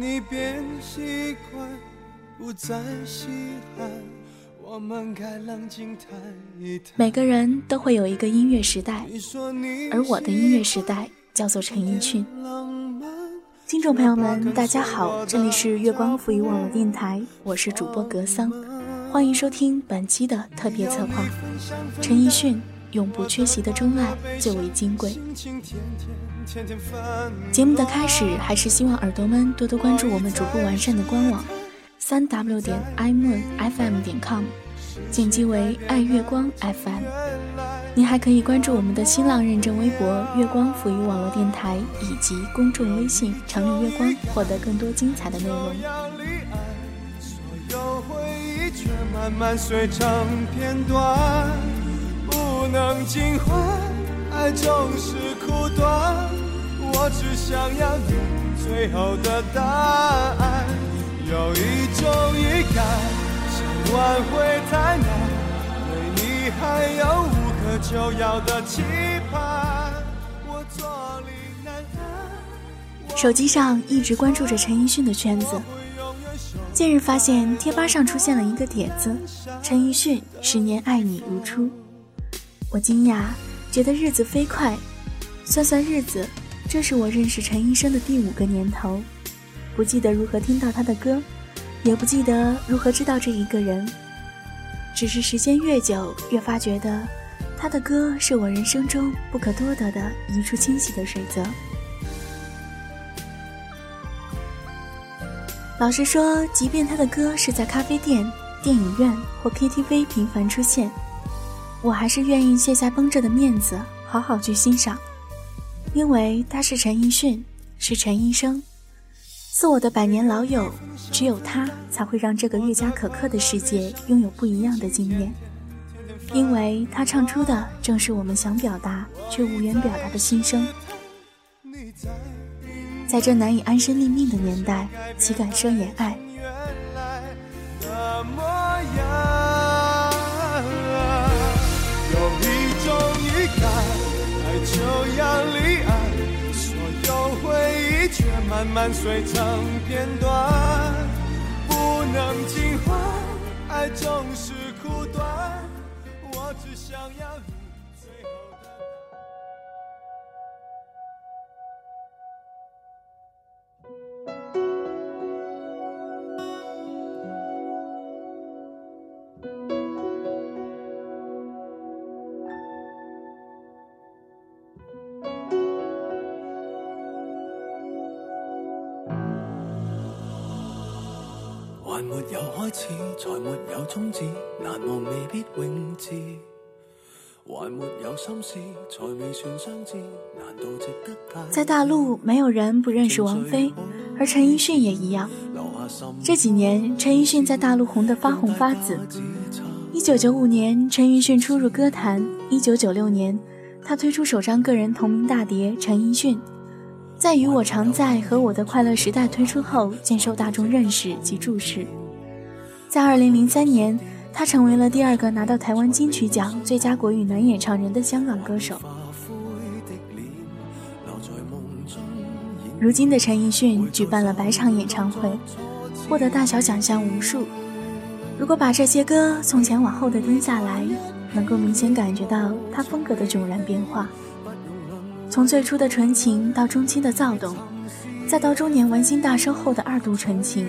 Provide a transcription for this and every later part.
爱你变习惯，不再稀罕。我们该冷静谈一谈。每个人都会有一个音乐时代，而我的音乐时代叫做陈奕迅。听众朋友们，大家好，这里是月光浮语网络电台，我是主播格桑，欢迎收听本期的特别策划。陈奕迅永不缺席的钟爱最为金贵。节目的开始，还是希望耳朵们多多关注我们逐步完善的官网，三 w 点 i moon fm 点 com，点击为爱月光 FM。你还可以关注我们的新浪认证微博“月光抚育网络电台”以及公众微信“城里月光”，获得更多精彩的内容。能尽欢，爱总是苦短。我只想要你最后的答案。有一种预感，想挽回太难，对你还有无可救药的期盼。我坐立难安。手机上一直关注着陈奕迅的圈子，近日发现贴吧上出现了一个帖子：陈奕迅十年爱你如初。我惊讶，觉得日子飞快，算算日子。这是我认识陈医生的第五个年头，不记得如何听到他的歌，也不记得如何知道这一个人，只是时间越久，越发觉得他的歌是我人生中不可多得的一处清洗的水泽。老实说，即便他的歌是在咖啡店、电影院或 KTV 频繁出现，我还是愿意卸下绷着的面子，好好去欣赏。因为他是陈奕迅，是陈医生，是我的百年老友，只有他才会让这个愈加可刻的世界拥有不一样的经验。因为他唱出的正是我们想表达却无缘表达的心声。在这难以安身立命的年代，岂敢奢言爱？就要离岸，所有回忆。却慢慢碎成片段，不能尽欢，爱总是苦短。我只想要在大陆，没有人不认识王菲，而陈奕迅也一样。这几年，陈奕迅在大陆红得发红发紫。一九九五年，陈奕迅初入歌坛；一九九六年，他推出首张个人同名大碟《陈奕迅》。在《与我常在》和《我的快乐时代》推出后，渐受大众认识及注视。在二零零三年，他成为了第二个拿到台湾金曲奖最佳国语男演唱人的香港歌手。如今的陈奕迅举办了百场演唱会，获得大小奖项无数。如果把这些歌从前往后的听下来，能够明显感觉到他风格的迥然变化。从最初的纯情到中期的躁动，再到中年玩心大收后的二度纯情，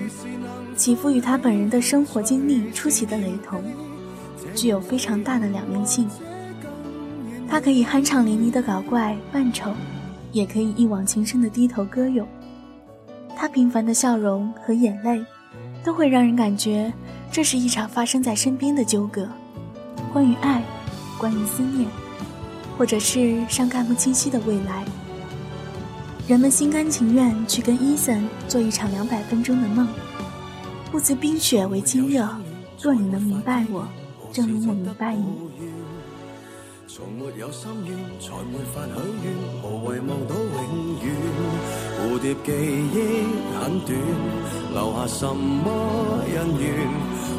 起伏与他本人的生活经历出奇的雷同，具有非常大的两面性。他可以酣畅淋漓的搞怪扮丑，也可以一往情深的低头歌咏。他平凡的笑容和眼泪，都会让人感觉这是一场发生在身边的纠葛，关于爱，关于思念。或者是尚看不清晰的未来，人们心甘情愿去跟伊森做一场两百分钟的梦，不辞冰雪为今热。若你能明白我，正如我明白你。从没有心愿，才没法许愿，无谓望到永远。蝴蝶记忆很短，留下什么恩怨？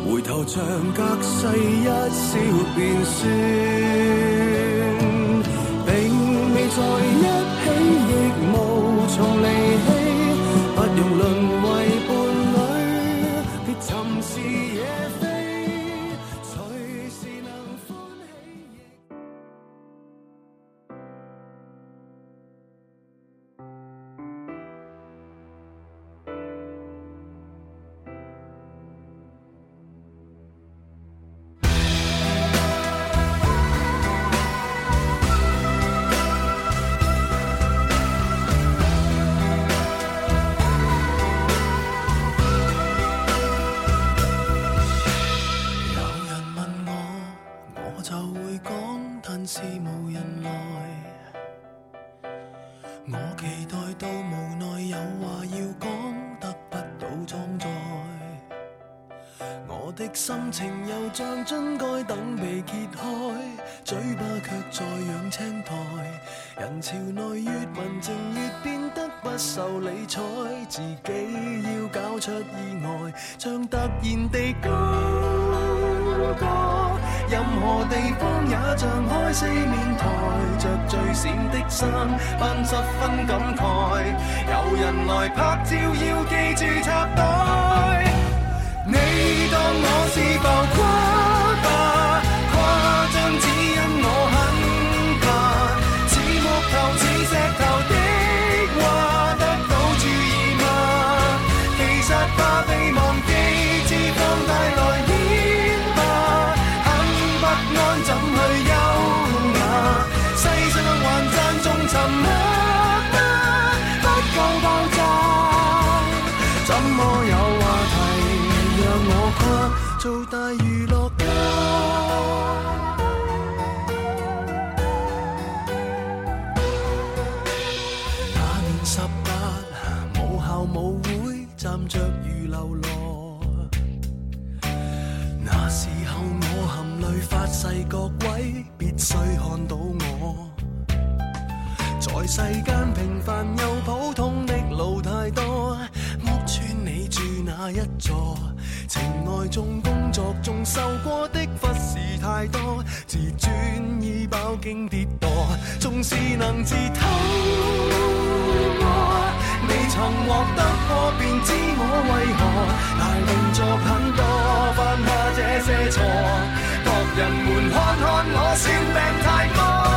回头像隔世一笑便算。在一心情又像樽盖等被揭开，嘴巴却在养青苔。人潮内越文静越变得不受理睬，自己要搞出意外，像突然地高歌。任何地方也像开四面台，着最闪的衫，扮十分感慨。有人来拍照，要记住插袋。你当我是浮夸。做大娱乐家。那年十八，母校舞會，站着如流羅。那時候我含淚發誓各位必須看到我。在世間平凡又普通的路太多，屋村你住哪一座？情愛中、工作中受过的忽视太多，自尊已饱经跌堕，纵是能自偷摸，未曾获得过便知我为何？大动作很多，犯下这些错，各人们看看我算病太多。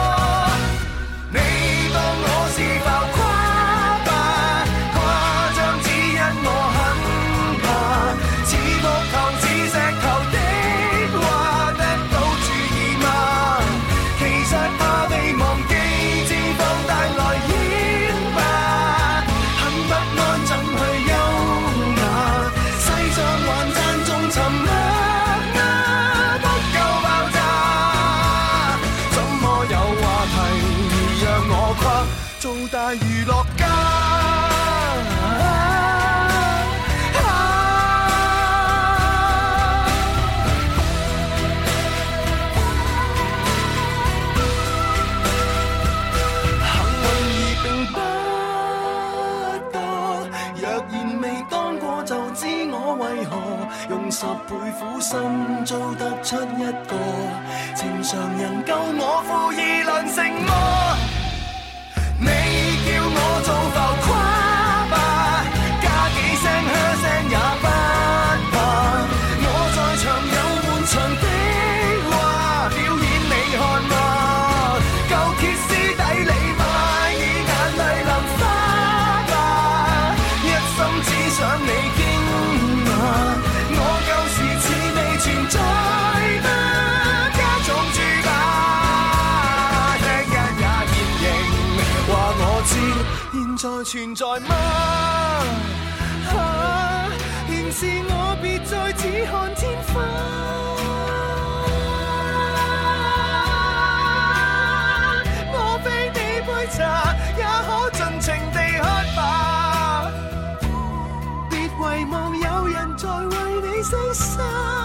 出一個正常人夠我負二輪成魔。你叫我做浮誇存在嗎？啊，原是我別再只看天花。我非你杯茶，也可盡情地喝吧。別遺忘有人在為你犧牲。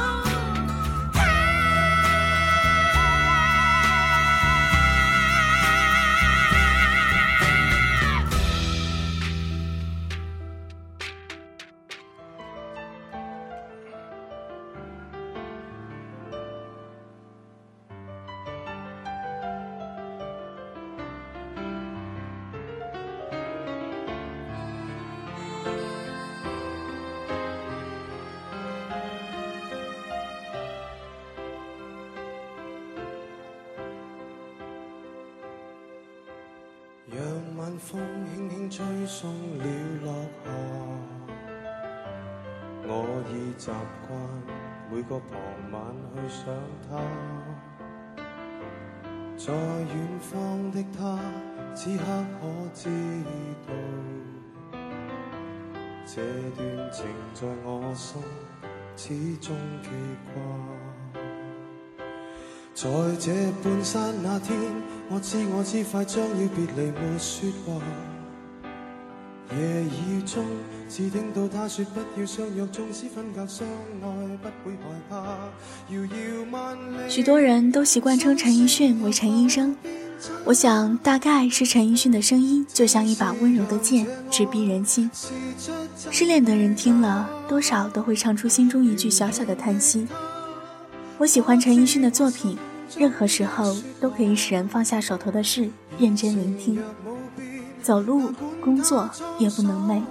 讓晚風輕輕吹送了落霞，我已習慣每個傍晚去想他，在遠方的他，此刻可知道，這段情在我心始終記掛。在這半山那天，我知我知快將要別離沒說話。夜雨中，只听到他说不要相约，纵使分隔相爱，不会害怕。遥遥万里。许多人都习惯称陈奕迅为陈医生，我想大概是陈奕迅的声音就像一把温柔的剑，直逼人心。失恋的人听了多少都会唱出心中一句小小的叹息。我喜欢陈奕迅的作品，任何时候都可以使人放下手头的事，认真聆听。走路、工作，夜不能寐。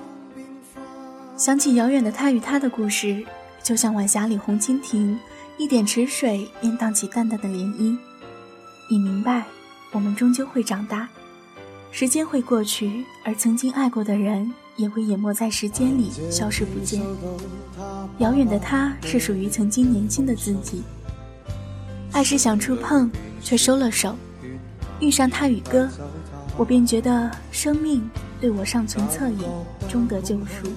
想起遥远的他与他的故事，就像晚霞里红蜻蜓，一点池水便荡起淡淡的涟漪。你明白，我们终究会长大，时间会过去，而曾经爱过的人也会淹没在时间里，消失不见。遥远的他是属于曾经年轻的自己，爱是想触碰，却收了手。遇上他与歌，我便觉得生命对我尚存恻隐，终得救赎。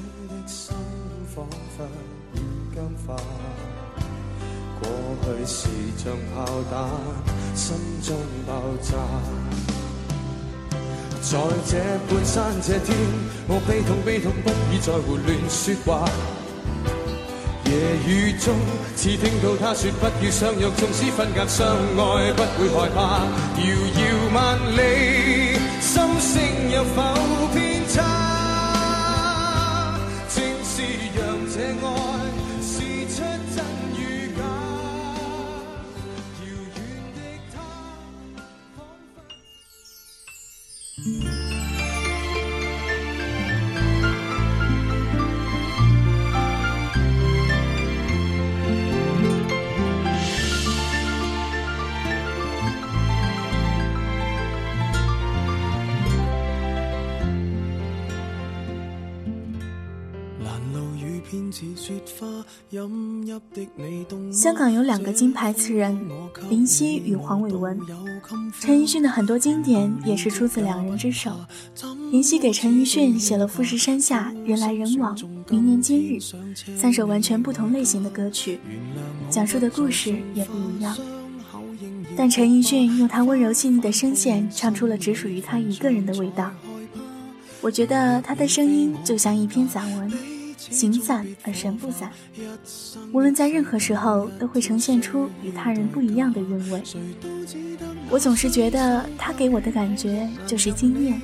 过去是像炮弹，心中爆炸。在这半山这天，我悲痛悲痛，不已再胡乱说话。夜雨中，似听到他说不要相约，纵使分隔相爱，不会害怕。遥遥万里，心声有否偏差？香港有两个金牌词人，林夕与黄伟文。陈奕迅的很多经典也是出自两人之手。林夕给陈奕迅写了《富士山下》《人来人往》《明年今日》三首完全不同类型的歌曲，讲述的故事也不一样。但陈奕迅用他温柔细腻的声线唱出了只属于他一个人的味道。我觉得他的声音就像一篇散文。形散而神不散，无论在任何时候都会呈现出与他人不一样的韵味。我总是觉得他给我的感觉就是惊艳，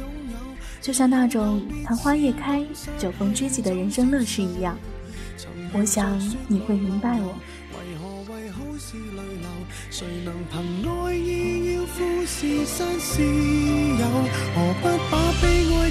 就像那种昙花一开、酒逢知己的人生乐事一样。我想你会明白我。谁能凭爱意要富士山私有？何不把悲哀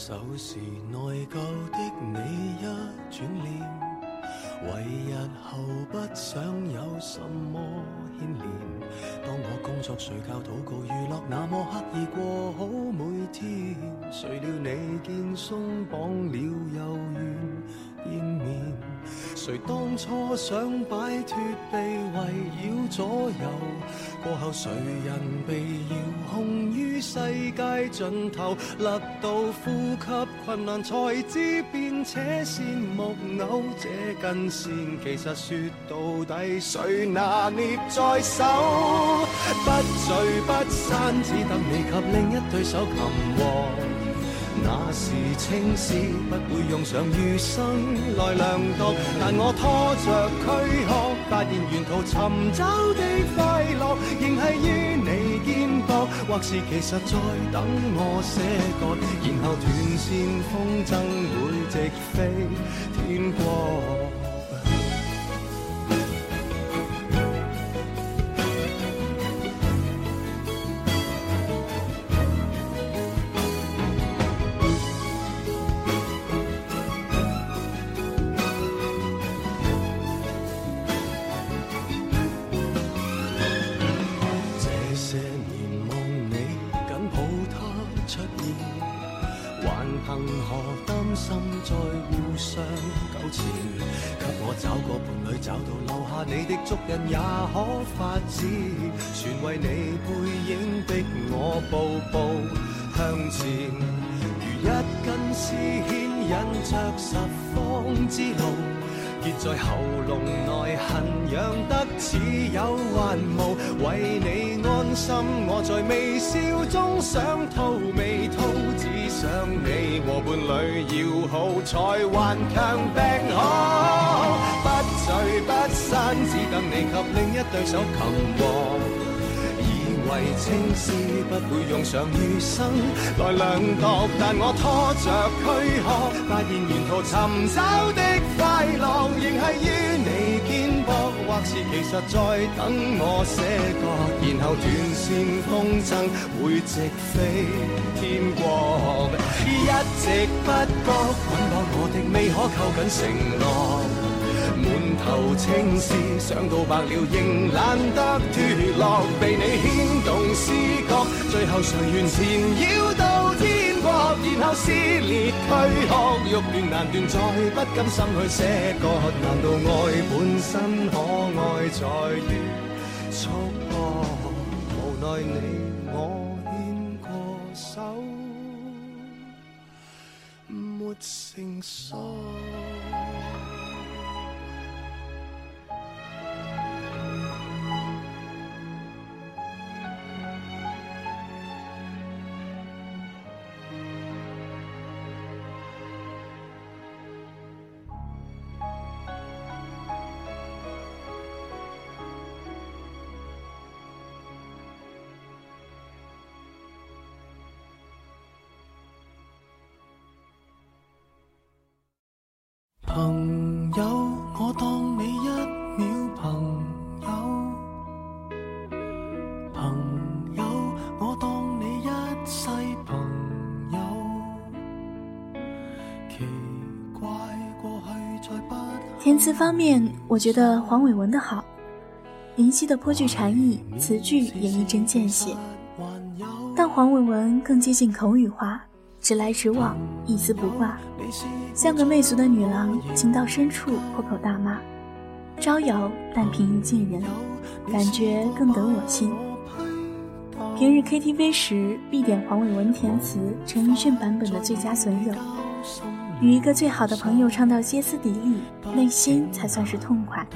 手时内疚的你一转脸，为日后不想有什么牵连。当我工作、睡觉、祷告、娱乐，那么刻意过好每天，谁料你见松绑了又愿见面。谁当初想摆脱被围绕左右？过后谁人被遥控于世界尽头？勒到呼吸困难，才知变且线木偶。这根线其实说到底，谁拿捏在手？不聚不散，只得你及另一对手擒获。那时青史，不会用上余生来量度。但我拖着躯壳，发现沿途寻找的快乐，仍系于你肩膊。或是其实在等我写歌，然后断线风筝会直飞天国。前？给我找个伴侣，找到留下你的足印也可发指。全为你背影逼我步步向前，如一根丝牵引着十方之路。结在喉咙内，痕痒得似有还无。为你安心，我在微笑中想吐未吐，只想你和伴侣要好，才顽强病好。不聚不散，只等你及另一对手擒获。为青丝不会用上余生来量度，但我拖着躯壳，发现沿途寻找的快乐，仍系于你肩膊，或是其实在等我写歌，然后断线风筝会直飞天国，一直不觉捆绑我的未可扣紧承诺。满头青丝，想到白了仍懒得脱落，被你牵动思觉，最后谁愿缠绕到天撕裂躯壳，欲断难断，再不甘心去舍割，难道爱本身可爱在于束缚？无奈你我牵过手，没成熟。朋友，我当你一秒朋友。朋友，我当你一世朋友。奇怪，过去再不。填词方面，我觉得黄伟文的好，林夕的颇具禅意，词句也一针见血，但黄伟文更接近口语化。直来直往，一丝不挂，像个媚俗的女郎，情到深处破口大骂，招摇但平易近人，感觉更得我心。平日 KTV 时必点黄伟文填词陈奕迅版本的《最佳损友》，与一个最好的朋友唱到歇斯底里，内心才算是痛快。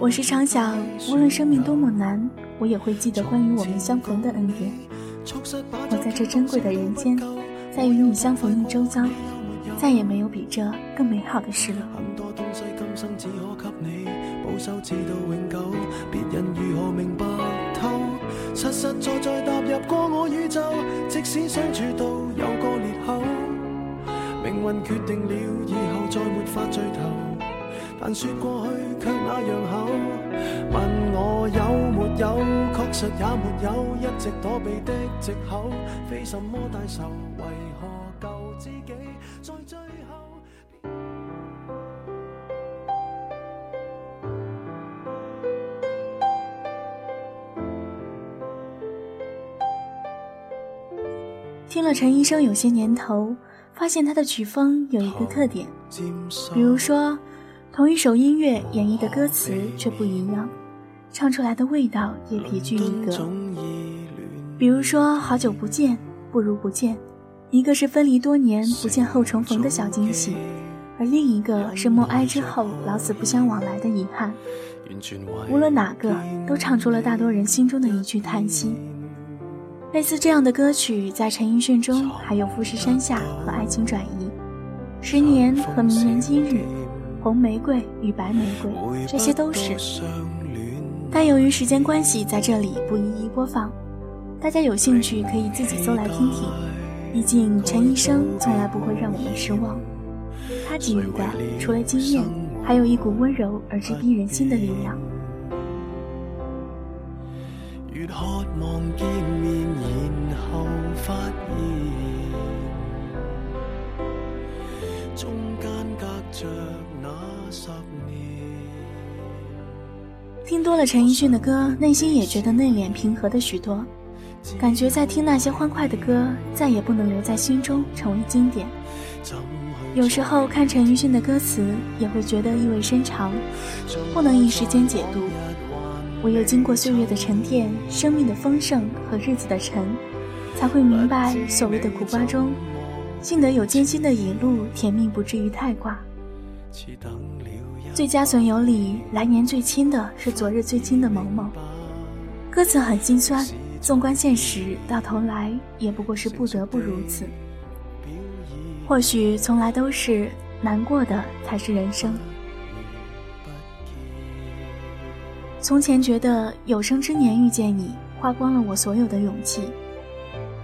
我时常想，无论生命多么难，我也会记得关于我们相逢的恩典。我在这珍贵的人间。在与你相逢一周遭，再也没有比这更美好的事了。很多东西今生只可给你保守，直到永久。别人如何明白透？实实在在踏入过我宇宙，即使相处到有个裂口，命运决定了以后再没法聚头。但说过去却那样厚，问我有没有，确实也没有，一直躲避的借口，非什么大仇，为何救自己在最后？听了陈医生有些年头，发现他的曲风有一个特点，比如说。同一首音乐演绎的歌词却不一样，唱出来的味道也别具一格。比如说，好久不见，不如不见，一个是分离多年不见后重逢的小惊喜，而另一个是默哀之后老死不相往来的遗憾。无论哪个，都唱出了大多人心中的一句叹息。类似这样的歌曲，在陈奕迅中还有《富士山下》和《爱情转移》，《十年》和《明年今日》。红玫瑰与白玫瑰，这些都是。但由于时间关系，在这里不一一播放。大家有兴趣可以自己搜来听听。毕竟陈医生从来不会让我们失望。他给予的除了经验，还有一股温柔而直逼人心的力量。越渴望见面，然后发现隔着。听多了陈奕迅的歌，内心也觉得内敛平和的许多，感觉在听那些欢快的歌，再也不能留在心中成为经典。有时候看陈奕迅的歌词，也会觉得意味深长，不能一时间解读。唯有经过岁月的沉淀、生命的丰盛和日子的沉，才会明白所谓的苦瓜中，幸得有艰辛的一路，甜蜜不至于太挂。最佳损友里，来年最亲的是昨日最亲的某某，歌词很心酸，纵观现实，到头来也不过是不得不如此。或许从来都是难过的才是人生。从前觉得有生之年遇见你，花光了我所有的勇气，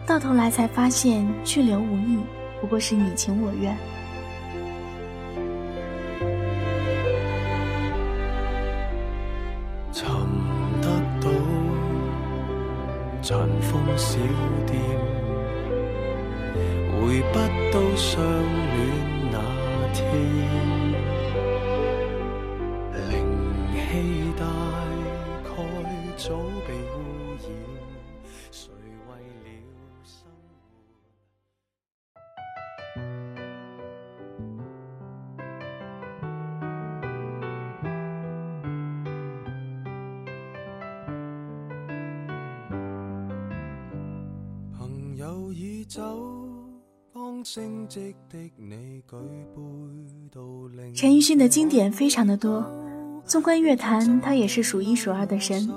到头来才发现去留无意，不过是你情我愿。尘封小店。回不到相恋那天，陈奕迅的经典非常的多，纵观乐坛，他也是数一数二的神。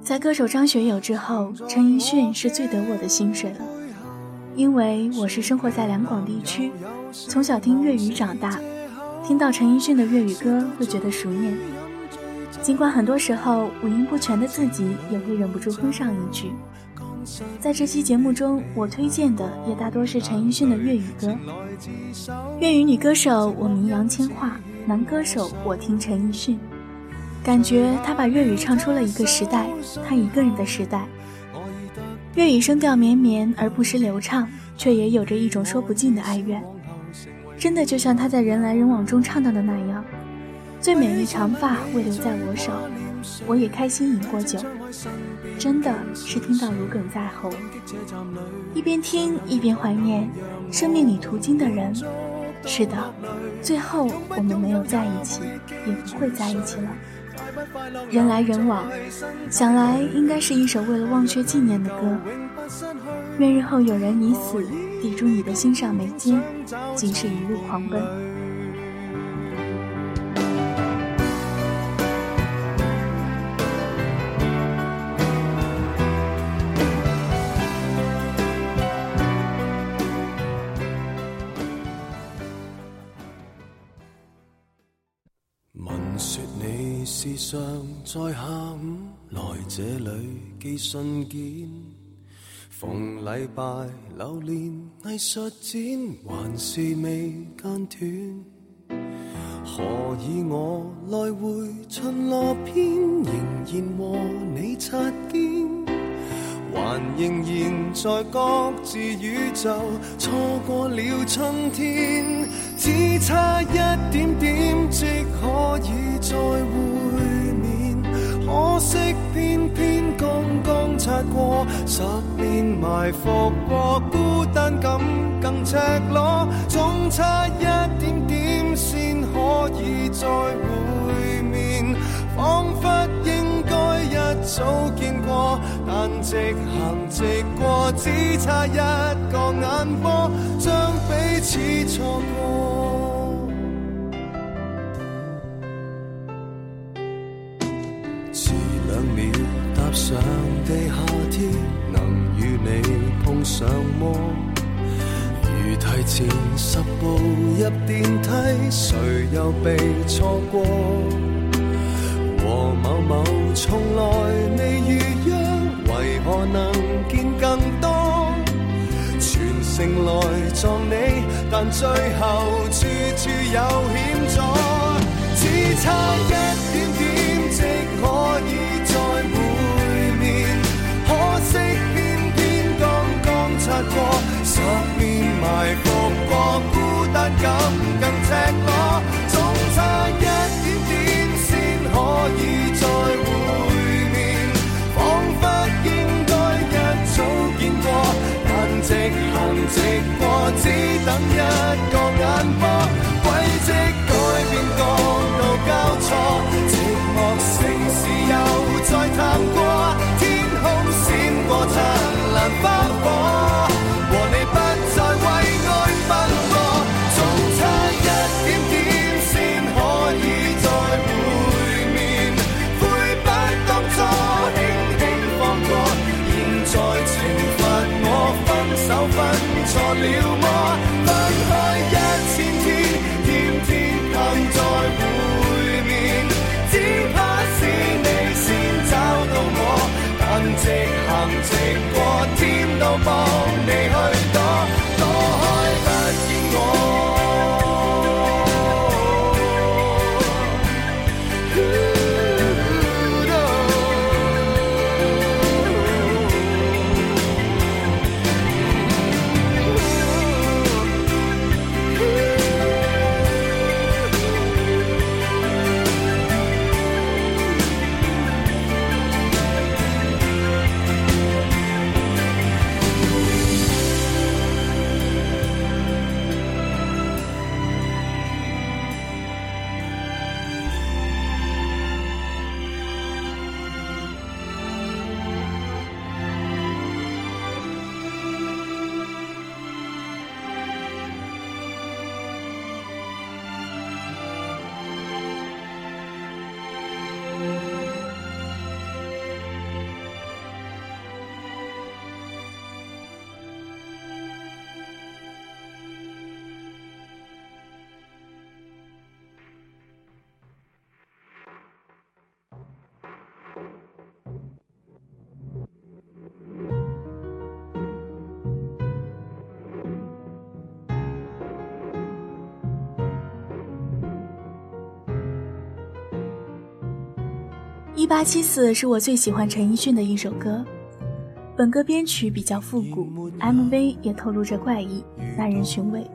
在歌手张学友之后，陈奕迅是最得我的心水了。因为我是生活在两广地区，从小听粤语长大，听到陈奕迅的粤语歌会觉得熟念。尽管很多时候五音不全的自己也会忍不住哼上一句。在这期节目中，我推荐的也大多是陈奕迅的粤语歌。粤语女歌手我名杨千嬅，男歌手我听陈奕迅。感觉他把粤语唱出了一个时代，他一个人的时代。粤语声调绵绵而不失流畅，却也有着一种说不尽的哀怨。真的就像他在人来人往中唱到的那样：“最美丽长发未留在我手。”我也开心饮过酒，真的是听到如鲠在喉，一边听一边怀念生命里途经的人。是的，最后我们没有在一起，也不会在一起了。人来人往，想来应该是一首为了忘却纪念的歌。愿日后有人已死，抵住你的心上眉间，仅是一路狂奔。常在下午来这里寄信件，逢礼拜留连艺术展，还是未间断。何以我来回巡逻篇，仍然和你擦肩，还仍然在各自宇宙错过了春天，只差一点点，即可以再会。可惜偏偏刚刚擦过，十年埋伏过，孤单感更赤裸，总差一点点先可以再会面，仿佛应该一早见过，但直行直过，只差一个眼波，将彼此错过。前十步入电梯，谁又被错过？和某某从来未预约，为何能见更多？全城来撞你，但最后处处有孤一八七四是我最喜欢陈奕迅的一首歌，本歌编曲比较复古，MV 也透露着怪异，耐人寻味。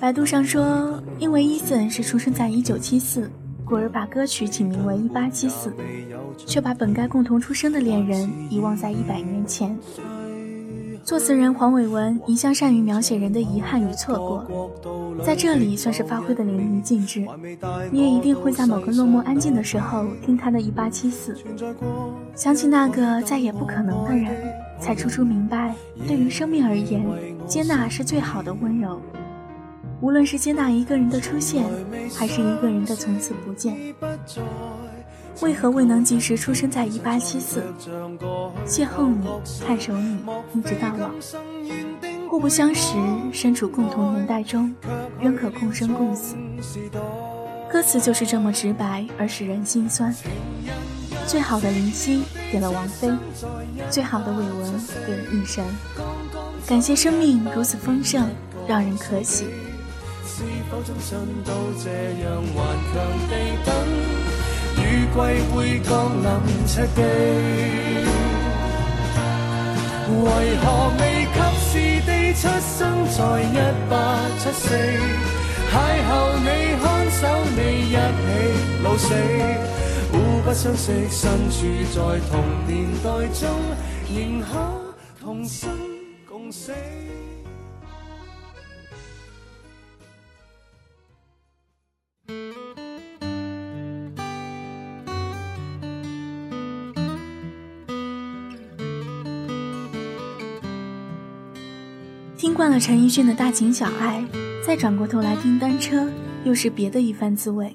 百度上说，因为 Eason 是出生在一九七四，故而把歌曲起名为一八七四，却把本该共同出生的恋人遗忘在一百年前。作词人黄伟文一向善于描写人的遗憾与错过，在这里算是发挥的淋漓尽致。你也一定会在某个落寞安静的时候听他的一八七四，想起那个再也不可能的人，才初初明白，对于生命而言，接纳是最好的温柔。无论是接纳一个人的出现，还是一个人的从此不见。为何未能及时出生在一八七四？邂逅你，看守你，一直到老。互不相识，身处共同年代中，仍可共生共死。歌词就是这么直白而使人心酸。最好的林夕给了王菲，最好的伟文给了一生。感谢生命如此丰盛，让人可喜。是否终身都这样顽强地等？雨季会降临赤地，为何未及时地出生在一八七四？邂逅你，看守你，一起老死，互不相识，身处在同年代中，仍可同生共死。惯了陈奕迅的大情小爱，再转过头来听单车，又是别的一番滋味。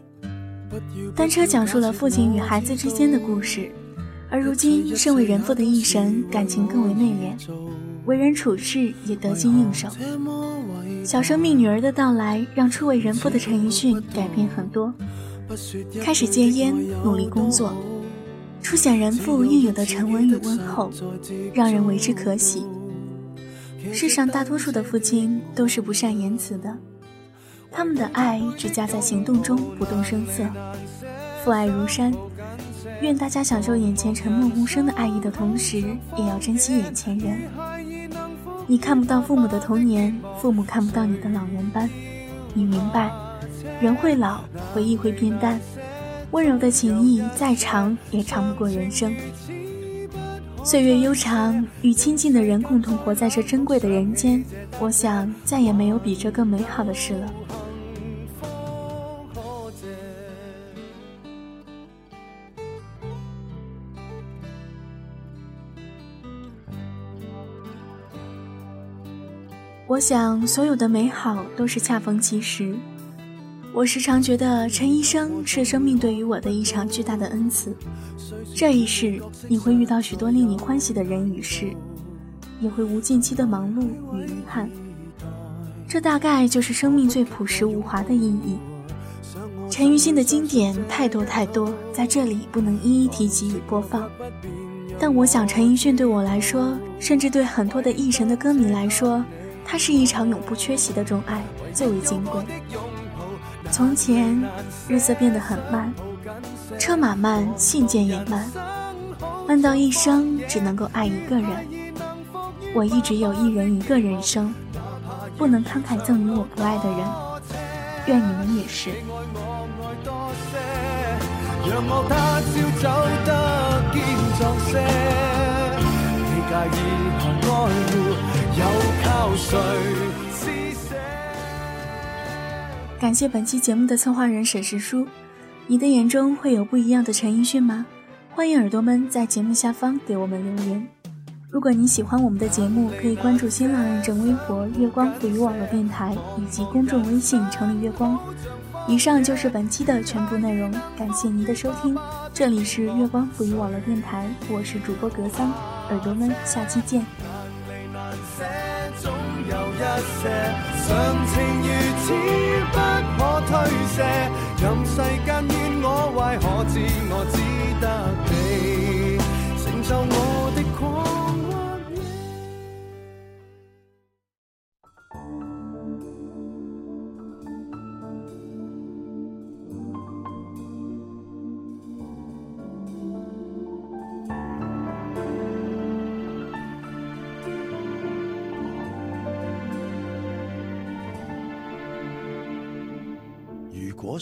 单车讲述了父亲与孩子之间的故事，而如今身为人父的一神，感情更为内敛，为人处事也得心应手。小生命女儿的到来，让初为人父的陈奕迅改变很多，开始戒烟，努力工作，初显人父应有的沉稳与温厚，让人为之可喜。世上大多数的父亲都是不善言辞的，他们的爱只加在行动中，不动声色。父爱如山，愿大家享受眼前沉默无声的爱意的同时，也要珍惜眼前人。你看不到父母的童年，父母看不到你的老人斑。你明白，人会老，回忆会变淡，温柔的情谊再长也长不过人生。岁月悠长，与亲近的人共同活在这珍贵的人间，我想再也没有比这更美好的事了。我想，所有的美好都是恰逢其时。我时常觉得，陈医生是生命对于我的一场巨大的恩赐。这一世，你会遇到许多令你欢喜的人与事，也会无尽期的忙碌与遗憾。这大概就是生命最朴实无华的意义。陈奕迅的经典太多太多，在这里不能一一提及与播放。但我想，陈奕迅对我来说，甚至对很多的艺神的歌迷来说，他是一场永不缺席的钟爱，最为金贵。从前，日子变得很慢，车马慢，信件也慢，慢到一生只能够爱一个人。我一直有一人一个人生，不能慷慨赠予我不爱的人。愿你们也是。感谢本期节目的策划人沈石书。你的眼中会有不一样的陈奕迅吗？欢迎耳朵们在节目下方给我们留言。如果您喜欢我们的节目，可以关注新浪认证微博“月光赋予网络电台”以及公众微信“城里月光”。以上就是本期的全部内容，感谢您的收听。这里是月光赋予网络电台，我是主播格桑，耳朵们下期见。有一些常情如此不可推卸，任世间怨我坏，可知我只得你？承受我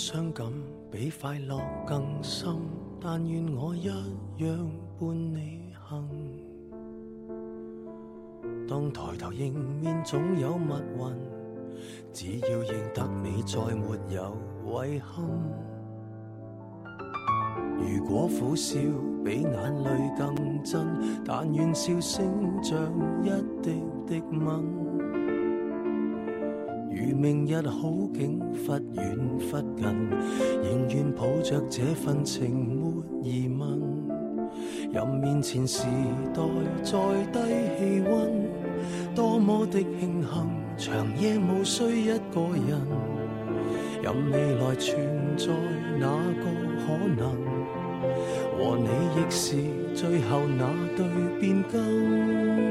伤感比快乐更深，但愿我一样伴你行。当抬头迎面总有密云，只要认得你，再没有遗憾。如果苦笑比眼泪更真，但愿笑声像一滴滴吻。如明日好景忽远忽近，仍愿抱着这份情没疑问。任面前时代再低气温，多么的庆幸，长夜无需一个人。任未来存在哪个可能，和你亦是最后那对变更。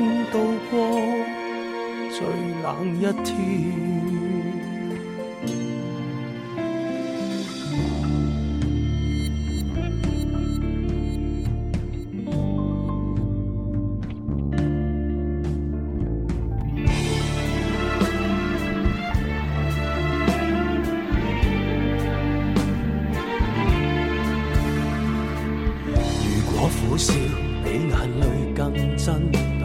冷一天。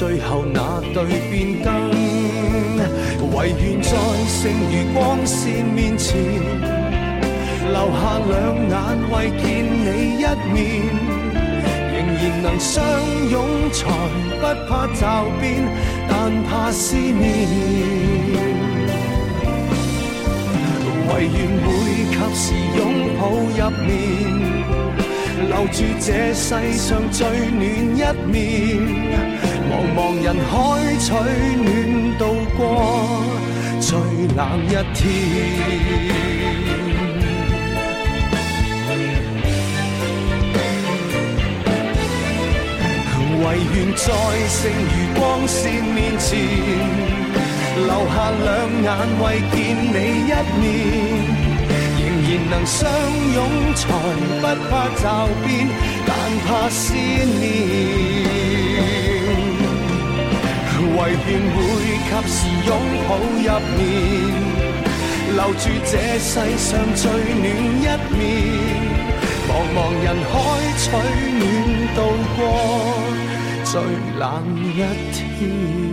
最后那对变更，唯愿在剩余光线面前，留下两眼为见你一面，仍然能相拥，才不怕骤变，但怕思念。唯愿会及时拥抱入眠，留住这世上最暖一面。茫茫人海取暖，度过最冷一天。唯愿在剩余光线面前，留下两眼为见你一面。仍然能相拥，才不怕骤变，但怕思念。唯愿会及时拥抱入眠，留住这世上最暖一面。茫茫人海取暖，度过最冷一天。